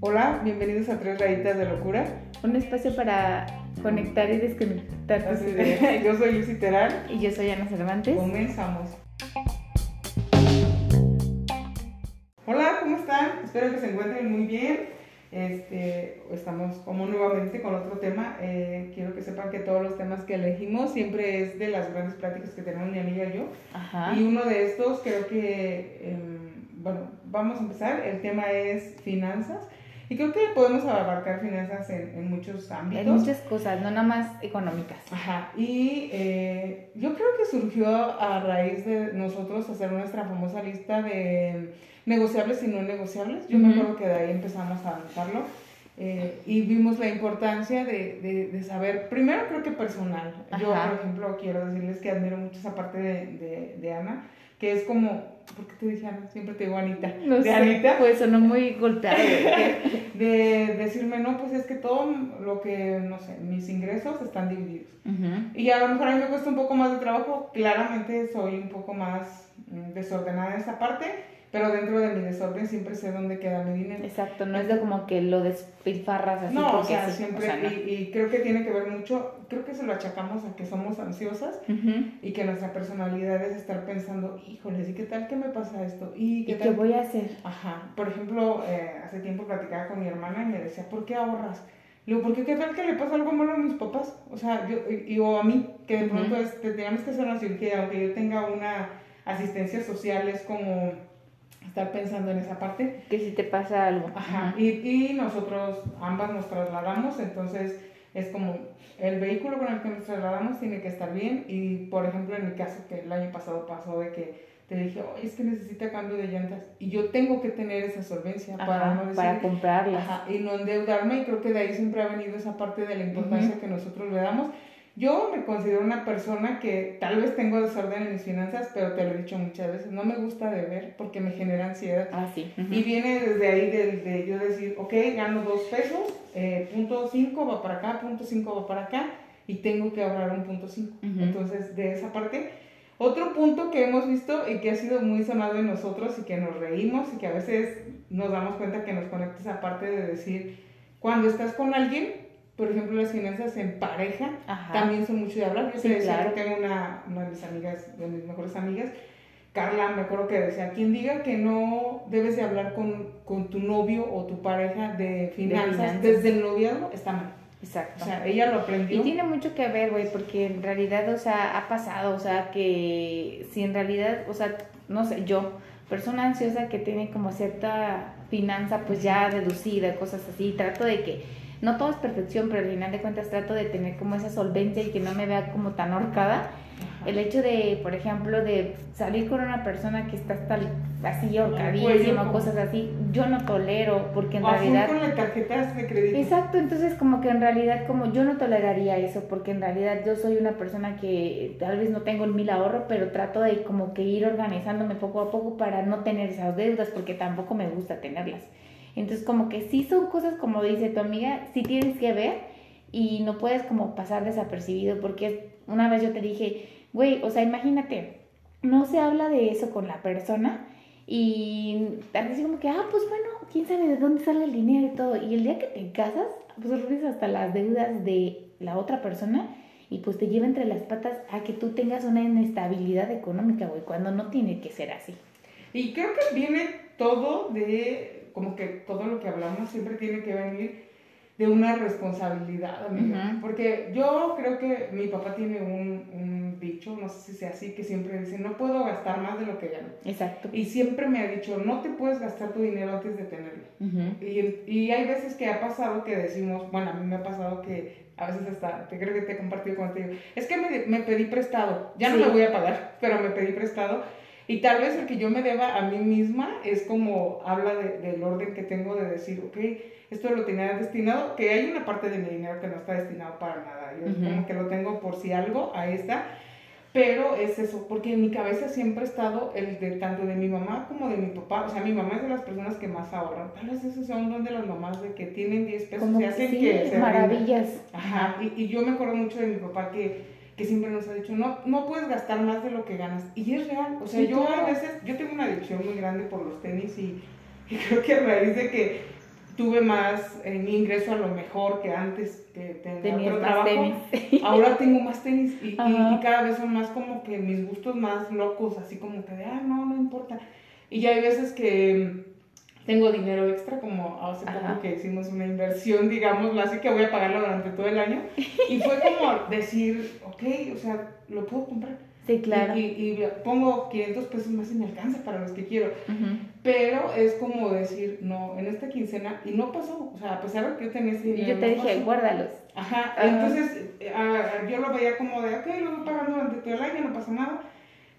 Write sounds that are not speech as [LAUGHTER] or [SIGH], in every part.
Hola, bienvenidos a Tres Rayitas de Locura. Un espacio para conectar y desconectar Así de- [LAUGHS] Yo soy Lucy Terán. Y yo soy Ana Cervantes. Comenzamos. Hola, ¿cómo están? Espero que se encuentren muy bien. Este, estamos como nuevamente con otro tema. Eh, quiero que sepan que todos los temas que elegimos siempre es de las grandes pláticas que tenemos mi amiga y yo. Ajá. Y uno de estos creo que, em, bueno, vamos a empezar. El tema es finanzas. Y creo que podemos abarcar finanzas en, en muchos ámbitos. Hay muchas cosas, no nada más económicas. Ajá, y eh, yo creo que surgió a raíz de nosotros hacer nuestra famosa lista de negociables y no negociables. Yo me Ujú. acuerdo que de ahí empezamos a avanzarlo eh, y vimos la importancia de, de- de saber, primero creo que personal. Yo, Ajá. por ejemplo, quiero decirles que admiro mucho esa parte de, de, Ana, que es como, ¿por qué te dije Ana? Siempre te digo Anita. No de sé, Anita pues sonó muy golpeado. güey. [LAUGHS] de decirme, no, pues es que todo lo que, no sé, mis ingresos están divididos. Ujú. Y a lo mejor a mí me cuesta un poco más de trabajo, claramente soy un poco más mm, desordenada en esa parte, pero dentro de mi desorden siempre sé dónde queda mi dinero. Exacto, no es de como que lo despilfarras así No, o sea, siempre, o sea, no. y, y creo que tiene que ver mucho, creo que se lo achacamos a que somos ansiosas y que nuestra personalidad es estar pensando, híjoles, ¿y qué tal que me pasa esto? ¿Y ¿Y qué qué tal? voy a hacer? Ajá, por ejemplo, eh, hace tiempo platicaba con mi hermana y me decía, ¿por qué ahorras? Le digo, porque qué tal que le pasa algo malo a mis papás, o sea, yo, y, y- o a mí, que de Ujú. pronto es, te tenemos que hacer una cirugía, aunque yo tenga una asistencia social, es como estar pensando en esa parte. Que si te pasa algo. Ajá, y, y nosotros ambas nos trasladamos, entonces es como el vehículo con el que nos trasladamos tiene que estar bien y por ejemplo en mi caso que el año pasado pasó de que te dije, oye, es que necesita cambio de llantas y yo tengo que tener esa solvencia para no decir, para comprarlas. Ajá, y no endeudarme y creo que de ahí siempre ha venido esa parte de la importancia que nosotros le damos. Yo me considero una persona que tal vez tengo desorden en mis finanzas, pero te lo he dicho muchas veces, no me gusta deber porque me genera ansiedad. Ah, sí. Y viene desde ahí de, de yo decir, ok, gano dos pesos, eh, punto cinco va para acá, punto cinco va para acá, y tengo que ahorrar un punto cinco. Entonces, de esa parte, otro punto que hemos visto y que ha sido muy sonado en nosotros y que nos reímos y que a veces nos damos cuenta que nos conecta esa parte de decir, cuando estás con alguien, por ejemplo, las finanzas en pareja, Ajá. también son mucho de hablar. Yo Sí, decía claro. que tengo una, una de mis amigas, de mis mejores amigas, Carla, me acuerdo que decía, quien diga que no debes de hablar con, con tu novio o tu pareja de finanzas, finanzas. desde el noviazgo, está mal. Exacto. O sea, ella lo aprendió. Y tiene mucho que ver, güey, porque en realidad, o sea, ha pasado, o sea, que si en realidad, o sea, no sé, yo, persona ansiosa que tiene como cierta finanza pues ya reducida, cosas así, trato de que, no todo es perfección, pero al final de cuentas trato de tener como esa solvencia y que no me vea como tan ahorcada. Ajá. El hecho de, por ejemplo, de salir con una persona que está hasta así cuello, ahorcadísima, como- cosas así, yo no tolero, porque en O realidad... con las tarjetas de crédito. Exacto, entonces como que en realidad como yo no toleraría eso, porque en realidad yo soy una persona que tal vez no tengo el mil ahorro, pero trato de como que ir organizándome poco a poco para no tener esas deudas, porque tampoco me gusta tenerlas. Entonces como que sí son cosas como dice tu amiga, sí tienes que ver y no puedes como pasar desapercibido, porque una vez yo te dije, güey, o sea, imagínate, no se habla de eso con la persona y tal vez como que, ah, pues bueno, quién sabe de dónde sale el dinero y todo. Y el día que te casas, pues recibes hasta las deudas de la otra persona y pues te lleva entre las patas a que tú tengas una inestabilidad económica, güey, cuando no tiene que ser así. Y creo que viene todo de, como que todo lo que hablamos siempre tiene que venir de una responsabilidad, amiga. Ujú. Porque yo creo que mi papá tiene un, un dicho, no sé si sea así, que siempre dice, no puedo gastar más de lo que gano. Exacto. Y siempre me ha dicho, no te puedes gastar tu dinero antes de tenerlo. Ujú. Y, y hay veces que ha pasado que decimos, bueno, a mí me ha pasado que a veces hasta, te creo que te he compartido contigo, es que me, me pedí prestado, ya no Sí. me voy a pagar, pero me pedí prestado. Y tal vez el que yo me deba a mí misma es como habla de- del orden que tengo de decir, ok, esto lo tenía destinado, que hay una parte de mi dinero que no está destinado para nada. Yo Ujú. como que lo tengo por si algo, ahí está. Pero es eso, porque en mi cabeza siempre ha estado el de tanto de mi mamá como de mi papá. O sea, mi mamá es de las personas que más ahorran. Tal vez esos son don de las mamás de que tienen 10 pesos Como y que hacen sí, que se rindan. maravillas. Ajá, y, y yo me acuerdo mucho de mi papá que que siempre nos ha dicho, no, no puedes gastar más de lo que ganas. Y es real. O sea, yo a veces, yo tengo una adicción muy grande por los tenis y, creo que a raíz de que tuve más en mi ingreso a lo mejor que antes que tenía otro trabajo, tenis. [LAUGHS] ahora tengo más tenis y, y, cada vez son más como que mis gustos más locos, así como que de, ah, no, no importa. Y ya hay veces que tengo dinero extra, como hace poco que hicimos una inversión, digamos, así que voy a pagarlo durante todo el año. Y fue como decir, ok, o sea, lo puedo comprar. Sí, claro. Y, pongo 500 pesos más y me alcanza para los que quiero. Pero es como decir, no, en esta quincena, y no pasó. O sea, a pesar de que yo tenía ese dinero. Y yo te dije, guárdalos. Ajá, entonces yo lo veía como de, ok, lo voy pagando durante todo el año, no pasa nada.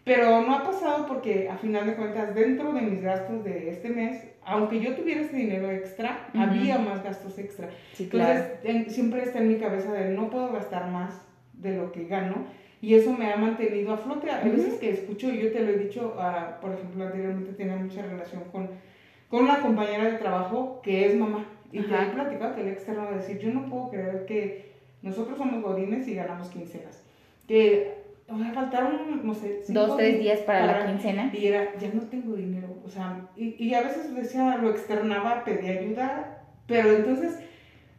Pero no ha pasado porque a final de cuentas dentro de mis gastos de este mes, aunque yo tuviera ese dinero extra, había más gastos extra. Entonces siempre está en mi cabeza de no puedo gastar más de lo que gano y eso me ha mantenido a flote. A veces que escucho, y yo te lo he dicho, uh, por ejemplo, anteriormente tenía mucha relación con, con una compañera de trabajo que es mamá y te he platicado, te he externo decir, yo no puedo creer que nosotros somos godines y ganamos quincenas. Que o sea, faltaron, no sé, dos, tres días para, la quincena. Y era, ya no tengo dinero, o sea, y, y a veces decía, lo externaba, pedía ayuda, pero entonces,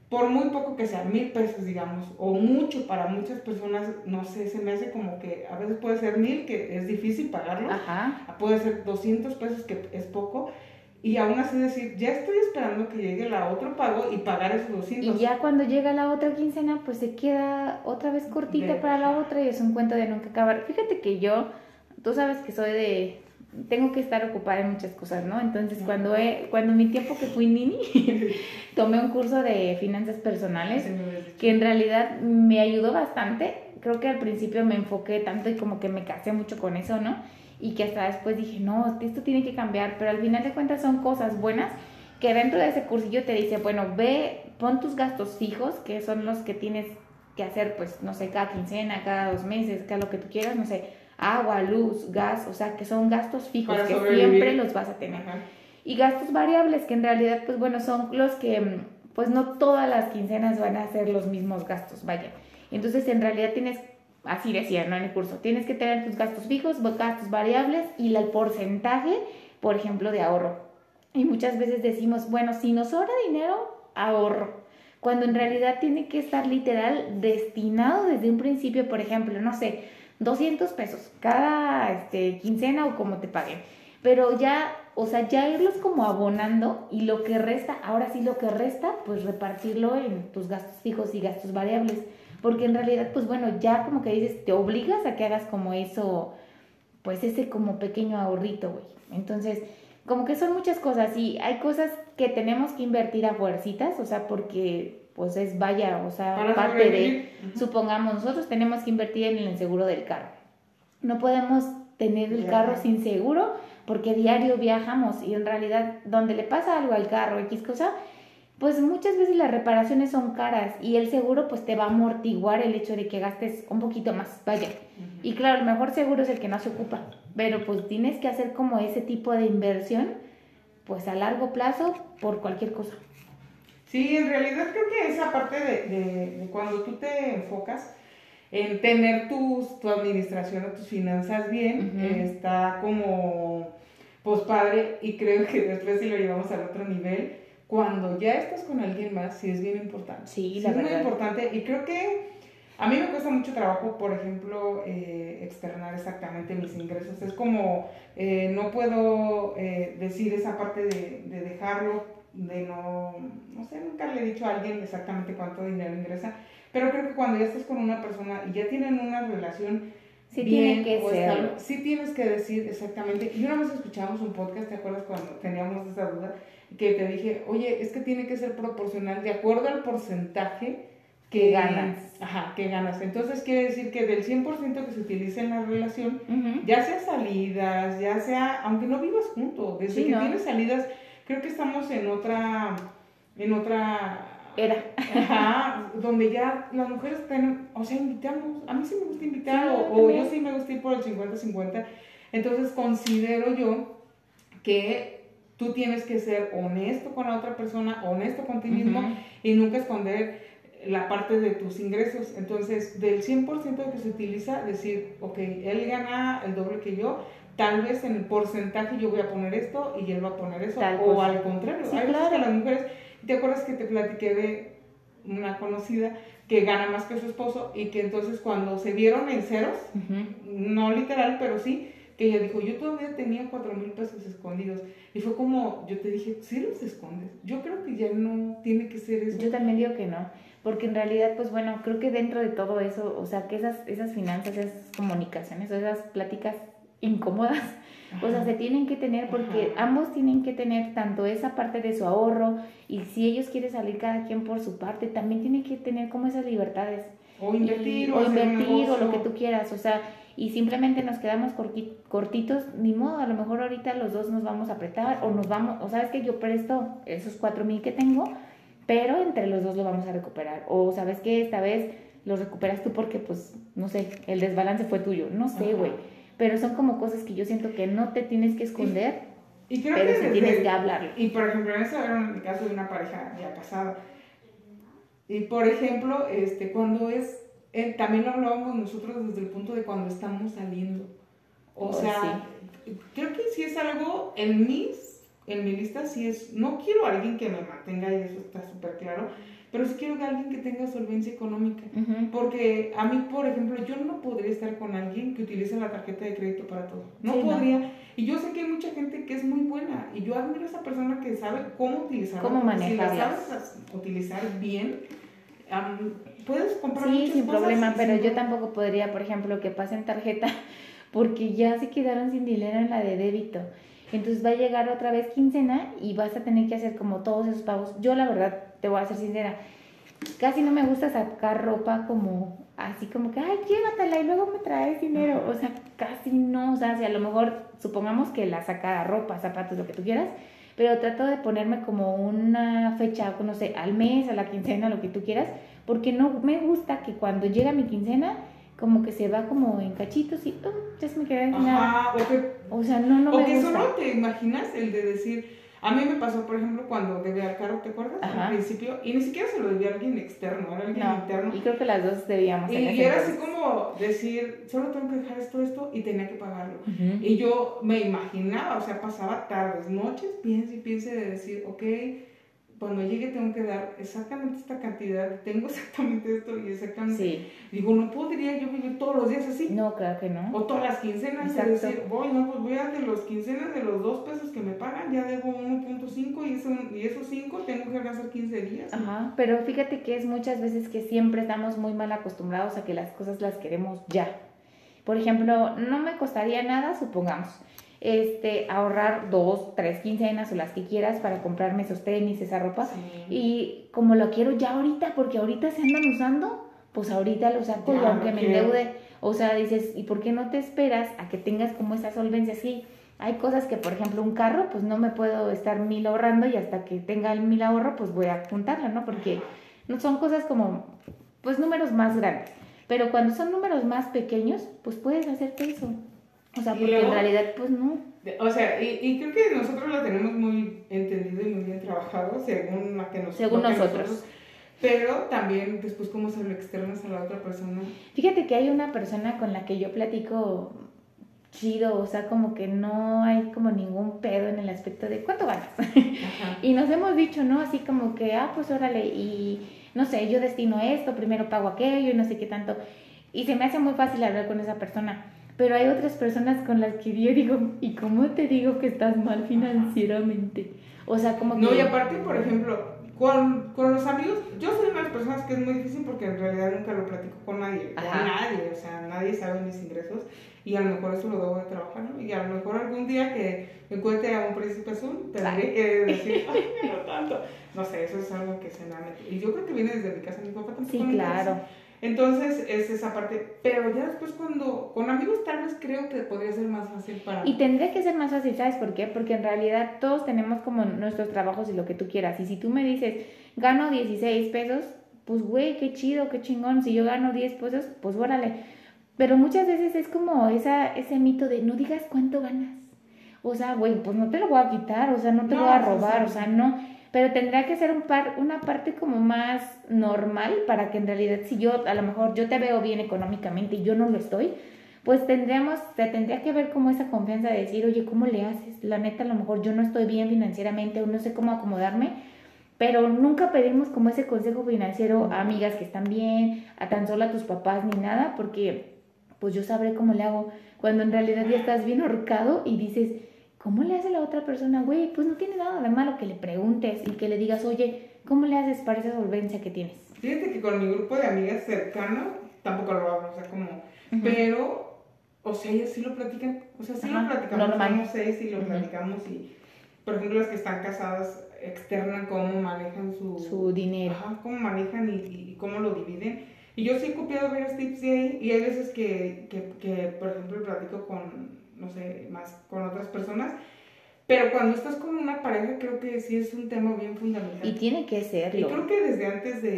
por muy poco que sea, mil pesos, digamos, o mucho para muchas personas, no sé, se me hace como que a veces puede ser mil, que es difícil pagarlo, Ajá. puede ser 200 pesos, que es poco, y aún así decir, ya estoy esperando que llegue la otro pago y pagar esos 200. Y ya cuando llega la otra quincena, pues se queda otra vez cortita para la otra y es un cuento de nunca acabar. Fíjate que yo, tú sabes que soy de, tengo que estar ocupada en muchas cosas, ¿no? Entonces cuando, he, cuando mi tiempo que fui nini, [LAUGHS] tomé un curso de finanzas personales que en realidad me ayudó bastante. Creo que al principio me enfoqué tanto y como que me casé mucho con eso, ¿no? Y que hasta después dije, no, esto tiene que cambiar, pero al final de cuentas son cosas buenas que dentro de ese cursillo te dice, bueno, ve, pon tus gastos fijos, que son los que tienes que hacer, pues, no sé, cada quincena, cada dos meses, cada lo que tú quieras, no sé, agua, luz, gas, o sea, que son gastos fijos que siempre los vas a tener. Y gastos variables, que en realidad, pues bueno, son los que, pues no todas las quincenas van a ser los mismos gastos, vaya. Entonces, en realidad tienes así decía, ¿no? En el curso, tienes que tener tus gastos fijos, gastos variables y el porcentaje, por ejemplo, de ahorro. Y muchas veces decimos, bueno, si nos sobra dinero, ahorro. Cuando en realidad tiene que estar literal destinado desde un principio, por ejemplo, no sé, 200 pesos cada este, quincena o como te paguen. Pero ya, o sea, ya irlos como abonando y lo que resta, ahora sí lo que resta, pues repartirlo en tus gastos fijos y gastos variables porque en realidad, pues bueno, ya como que dices, te obligas a que hagas como eso, pues ese como pequeño ahorrito, güey. Entonces, como que son muchas cosas y hay cosas que tenemos que invertir a fuercitas, o sea, porque pues es vaya, o sea, parte de, supongamos, nosotros tenemos que invertir en el seguro del carro. No podemos tener el carro sin seguro porque diario viajamos y en realidad donde le pasa algo al carro, X cosa, pues muchas veces las reparaciones son caras y el seguro pues te va a amortiguar el hecho de que gastes un poquito más, vaya. Y claro, el mejor seguro es el que no se ocupa, pero pues tienes que hacer como ese tipo de inversión pues a largo plazo por cualquier cosa. Sí, en realidad creo que esa parte de, cuando tú te enfocas en tener tus, tu administración o tus finanzas bien, está como pues padre y creo que después si lo llevamos al otro nivel, cuando ya estás con alguien más, sí es bien importante. Sí, la es muy importante y creo que a mí me cuesta mucho trabajo, por ejemplo, eh, externar exactamente mis ingresos. Es como, eh, no puedo eh, decir esa parte de, de, dejarlo, de no, no sé, nunca le he dicho a alguien exactamente cuánto dinero ingresa, pero creo que cuando ya estás con una persona y ya tienen una relación Sí bien, tiene que ser. sí tienes que decir exactamente. Y una vez escuchamos un podcast, ¿te acuerdas cuando teníamos esa duda? que te dije, oye, es que tiene que ser proporcional de acuerdo al porcentaje que ganas. Ajá, que ganas. Entonces quiere decir que del 100% que se utiliza en la relación, ya sea salidas, ya sea, aunque no vivas juntos, desde que tienes salidas, creo que estamos en otra, en otra era. Ajá, donde ya las mujeres tienen, o sea, invitamos, a mí sí me gusta invitar, o, o, yo sí me gusta ir por el 50-50. Entonces considero yo que tú tienes que ser honesto con la otra persona, honesto contigo mismo y nunca esconder la parte de tus ingresos. Entonces, del 100% que se utiliza, decir, ok, él gana el doble que yo, tal vez en el porcentaje yo voy a poner esto y él va a poner eso, o al contrario. Sí, Hay claro. que las mujeres, ¿te acuerdas que te platiqué de una conocida que gana más que su esposo y que entonces cuando se vieron en ceros, no literal, pero sí, que ella dijo, yo todavía tenía cuatro mil pesos escondidos. Y fue como, yo te dije, sí los escondes. Yo creo que ya no tiene que ser eso. Yo también digo que no, porque en realidad, pues bueno, creo que dentro de todo eso, o sea, que esas, esas finanzas, esas comunicaciones, esas pláticas incómodas, o sea, se tienen que tener porque ambos tienen que tener tanto esa parte de su ahorro y si ellos quieren salir cada quien por su parte, también tienen que tener como esas libertades. O invertir, o, invertir o lo que tú quieras, o sea, y simplemente nos quedamos cortitos, ni modo, a lo mejor ahorita los dos nos vamos a apretar o nos vamos, o sabes que yo presto esos cuatro mil que tengo, pero entre los dos lo vamos a recuperar, o sabes que esta vez lo recuperas tú porque pues, no sé, el desbalance fue tuyo, no sé, güey, pero son como cosas que yo siento que no te tienes que esconder, y, creo pero que tienes que hablar. Y por ejemplo, eso era el caso de una pareja ya casada. Y por ejemplo, este, cuando es eh, también lo hablábamos nosotros desde el punto de cuando estamos saliendo. O oh, sea, creo que si es algo en mis, en mi lista, sí es, no quiero a alguien que me mantenga, y eso está súper claro, pero sí quiero a alguien que tenga solvencia económica. Porque a mí, por ejemplo, yo no podría estar con alguien que utilice la tarjeta de crédito para todo. No podría. Y yo sé que hay mucha gente que es muy buena. Y yo admiro a esa persona que sabe cómo utilizarla. Cómo. Si la sabes utilizar bien, puedes comprar Sí, sin problema, pero yo tampoco podría, por ejemplo, que pasen tarjeta [LAUGHS] porque ya se quedaron sin dinero en la de débito. Entonces va a llegar otra vez quincena y vas a tener que hacer como todos esos pagos. Yo la verdad, te voy a ser sincera, casi no me gusta sacar ropa como así como que, ay, llévatela y luego me traes dinero. O sea, casi no. O sea, si a lo mejor supongamos que la saca ropa, zapatos, lo que tú quieras, pero trato de ponerme como una fecha, no sé, al mes, a la quincena, lo que tú quieras, porque no me gusta que cuando llega mi quincena, como que se va como en cachitos y ya se me queda nada. O, sea, no, no o que solo te imaginas el de decir, a mí me pasó, por ejemplo, cuando debía al carro, ¿te acuerdas? Al principio, y ni siquiera se lo debía a alguien externo, era alguien interno. Y creo que las dos debíamos. Y, y era así como decir, solo tengo que dejar esto, esto, y tenía que pagarlo. Y yo me imaginaba, o sea, pasaba tardes, noches, piense y piense de decir, ok, cuando llegue tengo que dar exactamente esta cantidad, tengo [LAUGHS] exactamente esto y exactamente. Sí. Digo, no podría yo vivir todos los días así. No, claro que no. O todas las quincenas y decir, voy, no, pues voy a de los quincenas de los dos pesos que me pagan, ya debo 1.5 y, eso, y esos 5 tengo que gastar 15 días. Ajá, pero fíjate que es muchas veces que siempre estamos muy mal acostumbrados a que las cosas las queremos ya. Por ejemplo, no me costaría nada, supongamos este, ahorrar dos, tres quincenas o las que quieras para comprarme esos tenis, esa ropa. Y como lo quiero ya ahorita, porque ahorita se andan usando, pues ahorita lo saco y aunque me endeude. O sea, dices, ¿y por qué no te esperas a que tengas como esa solvencia? Sí, hay cosas que, por ejemplo, un carro, pues no me puedo estar mil ahorrando y hasta que tenga el mil ahorro, pues voy a juntarla, ¿no? Porque no son cosas como, pues números más grandes. Pero cuando son números más pequeños, pues puedes hacerte eso. O sea, porque en realidad, pues no. O sea, y, y, creo que nosotros lo tenemos muy entendido y muy bien trabajado, según la que nos, según nosotros. Pero también después cómo se lo externas a la otra persona. Fíjate que hay una persona con la que yo platico chido, o sea, como que no hay como ningún pedo en el aspecto de cuánto ganas. [LAUGHS] y nos hemos dicho, ¿no? Así como que, ah, pues órale, y no sé, yo destino esto, primero pago aquello y no sé qué tanto. Y se me hace muy fácil hablar con esa persona pero hay otras personas con las que yo digo, ¿y cómo te digo que estás mal financieramente? O sea, como que... No, y aparte, por ejemplo, con, con los amigos, yo soy una de las personas que es muy difícil porque en realidad nunca lo platico con nadie, con nadie, o sea, nadie sabe mis ingresos y a lo mejor eso lo debo de trabajar, ¿no? Y a lo mejor algún día que me encuentre a un príncipe azul, tendré que decir, [LAUGHS] ay, pero tanto. No sé, eso es algo que se me ha metido. Y yo creo que viene desde mi casa, mi papá tampoco. Sí, claro. Entonces es esa parte, pero ya después cuando con amigos tal vez creo que podría ser más fácil para... Y tendría que ser más fácil, ¿sabes por qué? Porque en realidad todos tenemos como nuestros trabajos y lo que tú quieras. Y si tú me dices, gano 16 pesos, pues güey, qué chido, qué chingón. Si yo gano 10 pesos, pues órale. Pero muchas veces es como esa, ese mito de no digas cuánto ganas. O sea, güey, pues no te lo voy a quitar, o sea, no te voy a robar, o sea, no pero tendría que ser un par, una parte como más normal para que en realidad si yo, a lo mejor yo te veo bien económicamente y yo no lo estoy, pues tendríamos, te tendría que ver como esa confianza de decir, oye, ¿cómo le haces? La neta, a lo mejor yo no estoy bien financieramente o no sé cómo acomodarme, pero nunca pedimos como ese consejo financiero a amigas que están bien, a tan solo a tus papás ni nada, porque pues yo sabré cómo le hago cuando en realidad ya estás bien ahorcado y dices, ¿cómo le hace la otra persona? Güey, pues no tiene nada de malo que le preguntes y que le digas, oye, ¿cómo le haces para esa solvencia que tienes? Fíjate que con mi grupo de amigas cercano tampoco lo hago, o sea, como, pero, o sea, ellos sí lo platican, o sea, sí lo platicamos, normal. no sé si lo platicamos y, por ejemplo, las que están casadas externan cómo manejan su, su dinero, ajá, cómo manejan y, y, cómo lo dividen. Y yo sí he copiado varios tips de ahí y hay veces que, que, que, por ejemplo, platico con, no sé, más con otras personas pero cuando estás con una pareja, creo que sí es un tema bien fundamental. Y tiene que serlo. Y creo que desde antes de,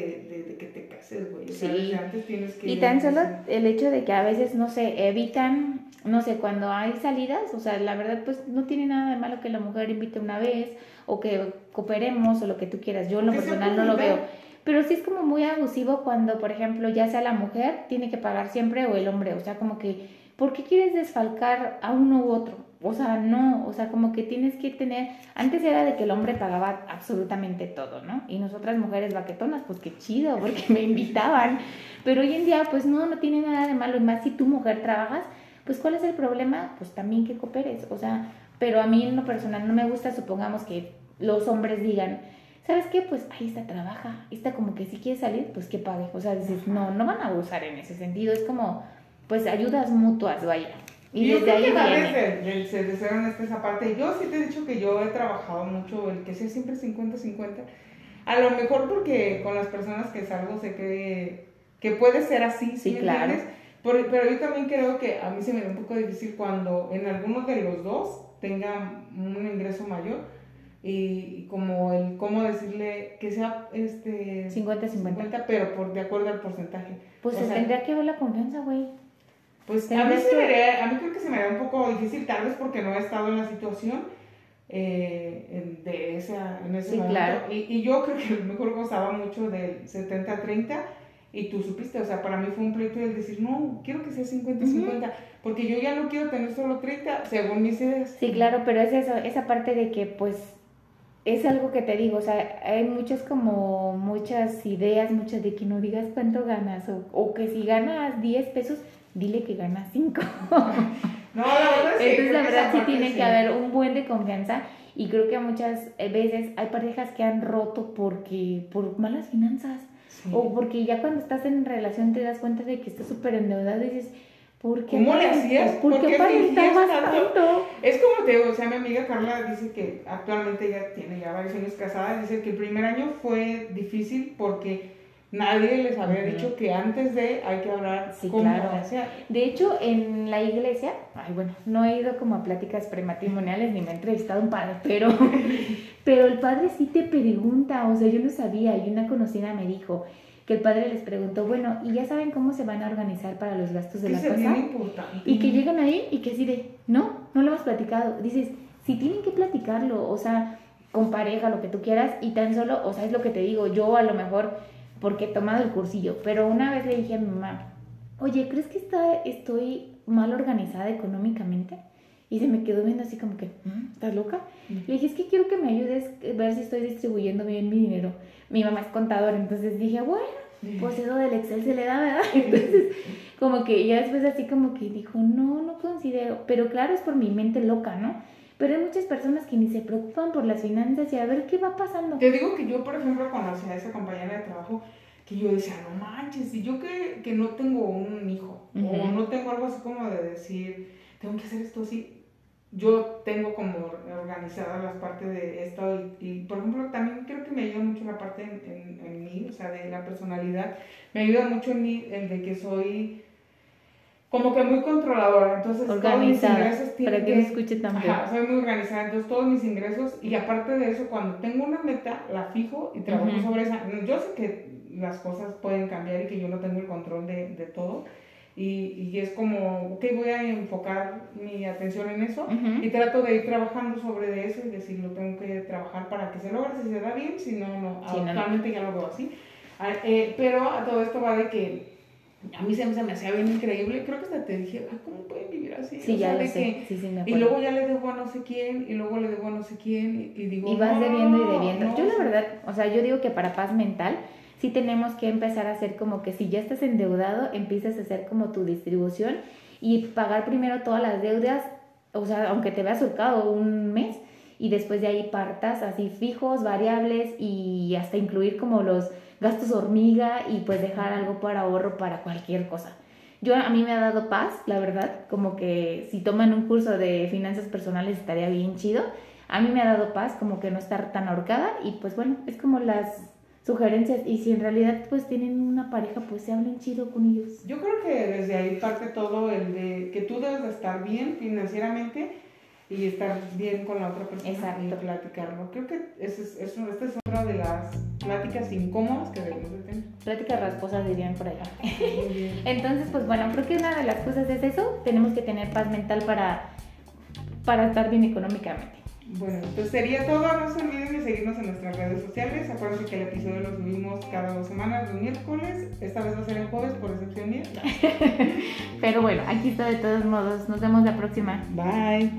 de, que te cases, güey. O sea, desde antes tienes que. Y tan solo el hecho de que a veces, no sé, evitan, no sé, cuando hay salidas, o sea, la verdad, pues no tiene nada de malo que la mujer invite una vez, o que cooperemos, o lo que tú quieras. Yo en lo personal no lo veo. Pero sí es como muy abusivo cuando, por ejemplo, ya sea la mujer, tiene que pagar siempre, o el hombre. O sea, como que, ¿por qué quieres desfalcar a uno u otro? O sea, no, o sea, como que tienes que tener, antes era de que el hombre pagaba absolutamente todo, ¿no? Y nosotras mujeres baquetonas, pues qué chido, [LAUGHS] porque me invitaban. Pero hoy en día, pues no, no tiene nada de malo. Y más si tu mujer trabajas, pues ¿cuál es el problema? Pues también que cooperes. O sea, pero a mí en lo personal no me gusta, supongamos que los hombres digan, ¿sabes qué? Pues ahí está, trabaja. Está como que si quiere salir, pues que pague. O sea, dices, no, no van a abusar en ese sentido. Es como, pues ayudas mutuas, vaya. Y yo desde ahí que viene. Desde, desde ser honesta esa parte, yo sí te he dicho que yo he trabajado mucho el que sea siempre 50-50. A lo mejor porque con las personas que salgo sé que, que puede ser así, ¿sí, claro. Pero, pero yo también creo que a mí se me da un poco difícil cuando en alguno de los dos tenga un ingreso mayor y como el cómo decirle que sea este 50-50 pero por de acuerdo al porcentaje. Pues se tendría que ver la confianza, güey. Pues a mí, se me a mí creo que se me da un poco difícil, tal vez porque no he estado en la situación eh, de esa, en ese momento. Claro. Y, y, yo creo que a lo mejor gozaba mucho del 70-30 y tú supiste, o sea, para mí fue un proyecto de decir, no, quiero que sea 50-50, porque yo ya no quiero tener solo 30, según mis ideas. Sí, claro, pero es eso, esa parte de que pues es algo que te digo, o sea, hay muchas como, muchas ideas, muchas de que no digas cuánto ganas, o, o que si ganas 10 pesos, dile que gana cinco. [LAUGHS] no, la verdad es Entonces, la verdad sí tiene que haber un buen de confianza y creo que muchas veces hay parejas que han roto porque por malas finanzas o porque ya cuando estás en relación te das cuenta de que estás súper endeudado y dices, ¿por qué? ¿Cómo le hacías? ¿Por, qué aparentabas tanto? Es como te digo, o sea, mi amiga Carla dice que actualmente ya tiene ya varios años casada, dice que el primer año fue difícil porque nadie les había dicho que antes de hay que hablar sí, claro. De hecho, en la iglesia, ay, bueno, no he ido como a pláticas prematrimoniales ni me he entrevistado un padre, pero, [LAUGHS] pero el padre sí te pregunta, o sea, yo no sabía y una conocida me dijo que el padre les preguntó, bueno, ¿y ya saben cómo se van a organizar para los gastos de la casa? Y que llegan ahí y que así de, no, no lo hemos platicado. Dices, si tienen que platicarlo, o sea, con pareja, lo que tú quieras, y tan solo, o sea, es lo que te digo, yo a lo mejor porque he tomado el cursillo, pero una vez le dije a mi mamá, oye, ¿crees que está, estoy mal organizada económicamente? Y se me quedó viendo así como que, ¿Mm? ¿estás loca? Le dije, es que quiero que me ayudes a ver si estoy distribuyendo bien mi dinero. Mi mamá es contadora, entonces dije, bueno, pues eso del Excel se le da, ¿verdad? [LAUGHS] Entonces, como que ya después así como que dijo, no, no considero, pero claro, es por mi mente loca, ¿no? Pero hay muchas personas que ni se preocupan por las finanzas y a ver qué va pasando. Te digo que yo, por ejemplo, conocí a esa compañera de trabajo que yo decía, no manches, y yo que, que no tengo un hijo, o no tengo algo así como de decir, tengo que hacer esto así, yo tengo como organizada las partes de esto y, por ejemplo también creo que me ayuda mucho la parte en, en, mí, o sea, de la personalidad, me ayuda mucho en mí el de que soy como que muy controladora, entonces todos mis ingresos tienen para que, me escuche también. Ajá, soy muy organizada, entonces todos mis ingresos y aparte de eso, cuando tengo una meta, la fijo y trabajo sobre esa. Yo sé que las cosas pueden cambiar y que yo no tengo el control de, de todo, Y, y, es como, ok, voy a enfocar mi atención en eso y trato de ir trabajando sobre eso y decir, lo tengo que trabajar para que se logre, si se da bien, si no, no. Si no, no. Actualmente ya lo veo así. Ah, eh, pero todo esto va de que a mí se, me- se me hacía bien increíble, creo que hasta te dije, ah, ¿cómo pueden vivir así? Sí, O ya sea, lo de sé. que- Sí, sí, me y acuerdo. luego ya le debo a no sé quién, y luego le debo a no sé quién, y, y digo, Y vas no, debiendo y debiendo. no, yo la verdad, o sea, yo digo que para paz mental sí tenemos que empezar a hacer como que si ya estás endeudado, empieces a hacer como tu distribución y pagar primero todas las deudas, o sea, aunque te veas surcado un mes y después de ahí partas así fijos, variables y hasta incluir como los gastos hormiga y pues dejar algo para ahorro para cualquier cosa. Yo a mí me ha dado paz, la verdad, como que si toman un curso de finanzas personales estaría bien chido. A mí me ha dado paz como que no estar tan ahorcada y pues bueno, es como las sugerencias y si en realidad pues tienen una pareja pues se hablen chido con ellos. Yo creo que desde ahí parte todo el de que tú debes de estar bien financieramente y estar bien con la otra persona Exacto. y platicarlo. Creo que ese es, eso- esta es otra de las pláticas incómodas que debemos de tener. Pláticas rasposas dirían por allá. Muy bien. [LAUGHS] Entonces pues bueno, creo que una de las cosas es eso, tenemos que tener paz mental para, para estar bien económicamente. Bueno, entonces sería todo. No se olviden de seguirnos en nuestras redes sociales. Acuérdense que el episodio lo subimos cada dos semanas, los miércoles. Esta vez va a ser el jueves, por excepción mía. [LAUGHS] Pero bueno, aquí está de todos modos, nos vemos la próxima. Bye.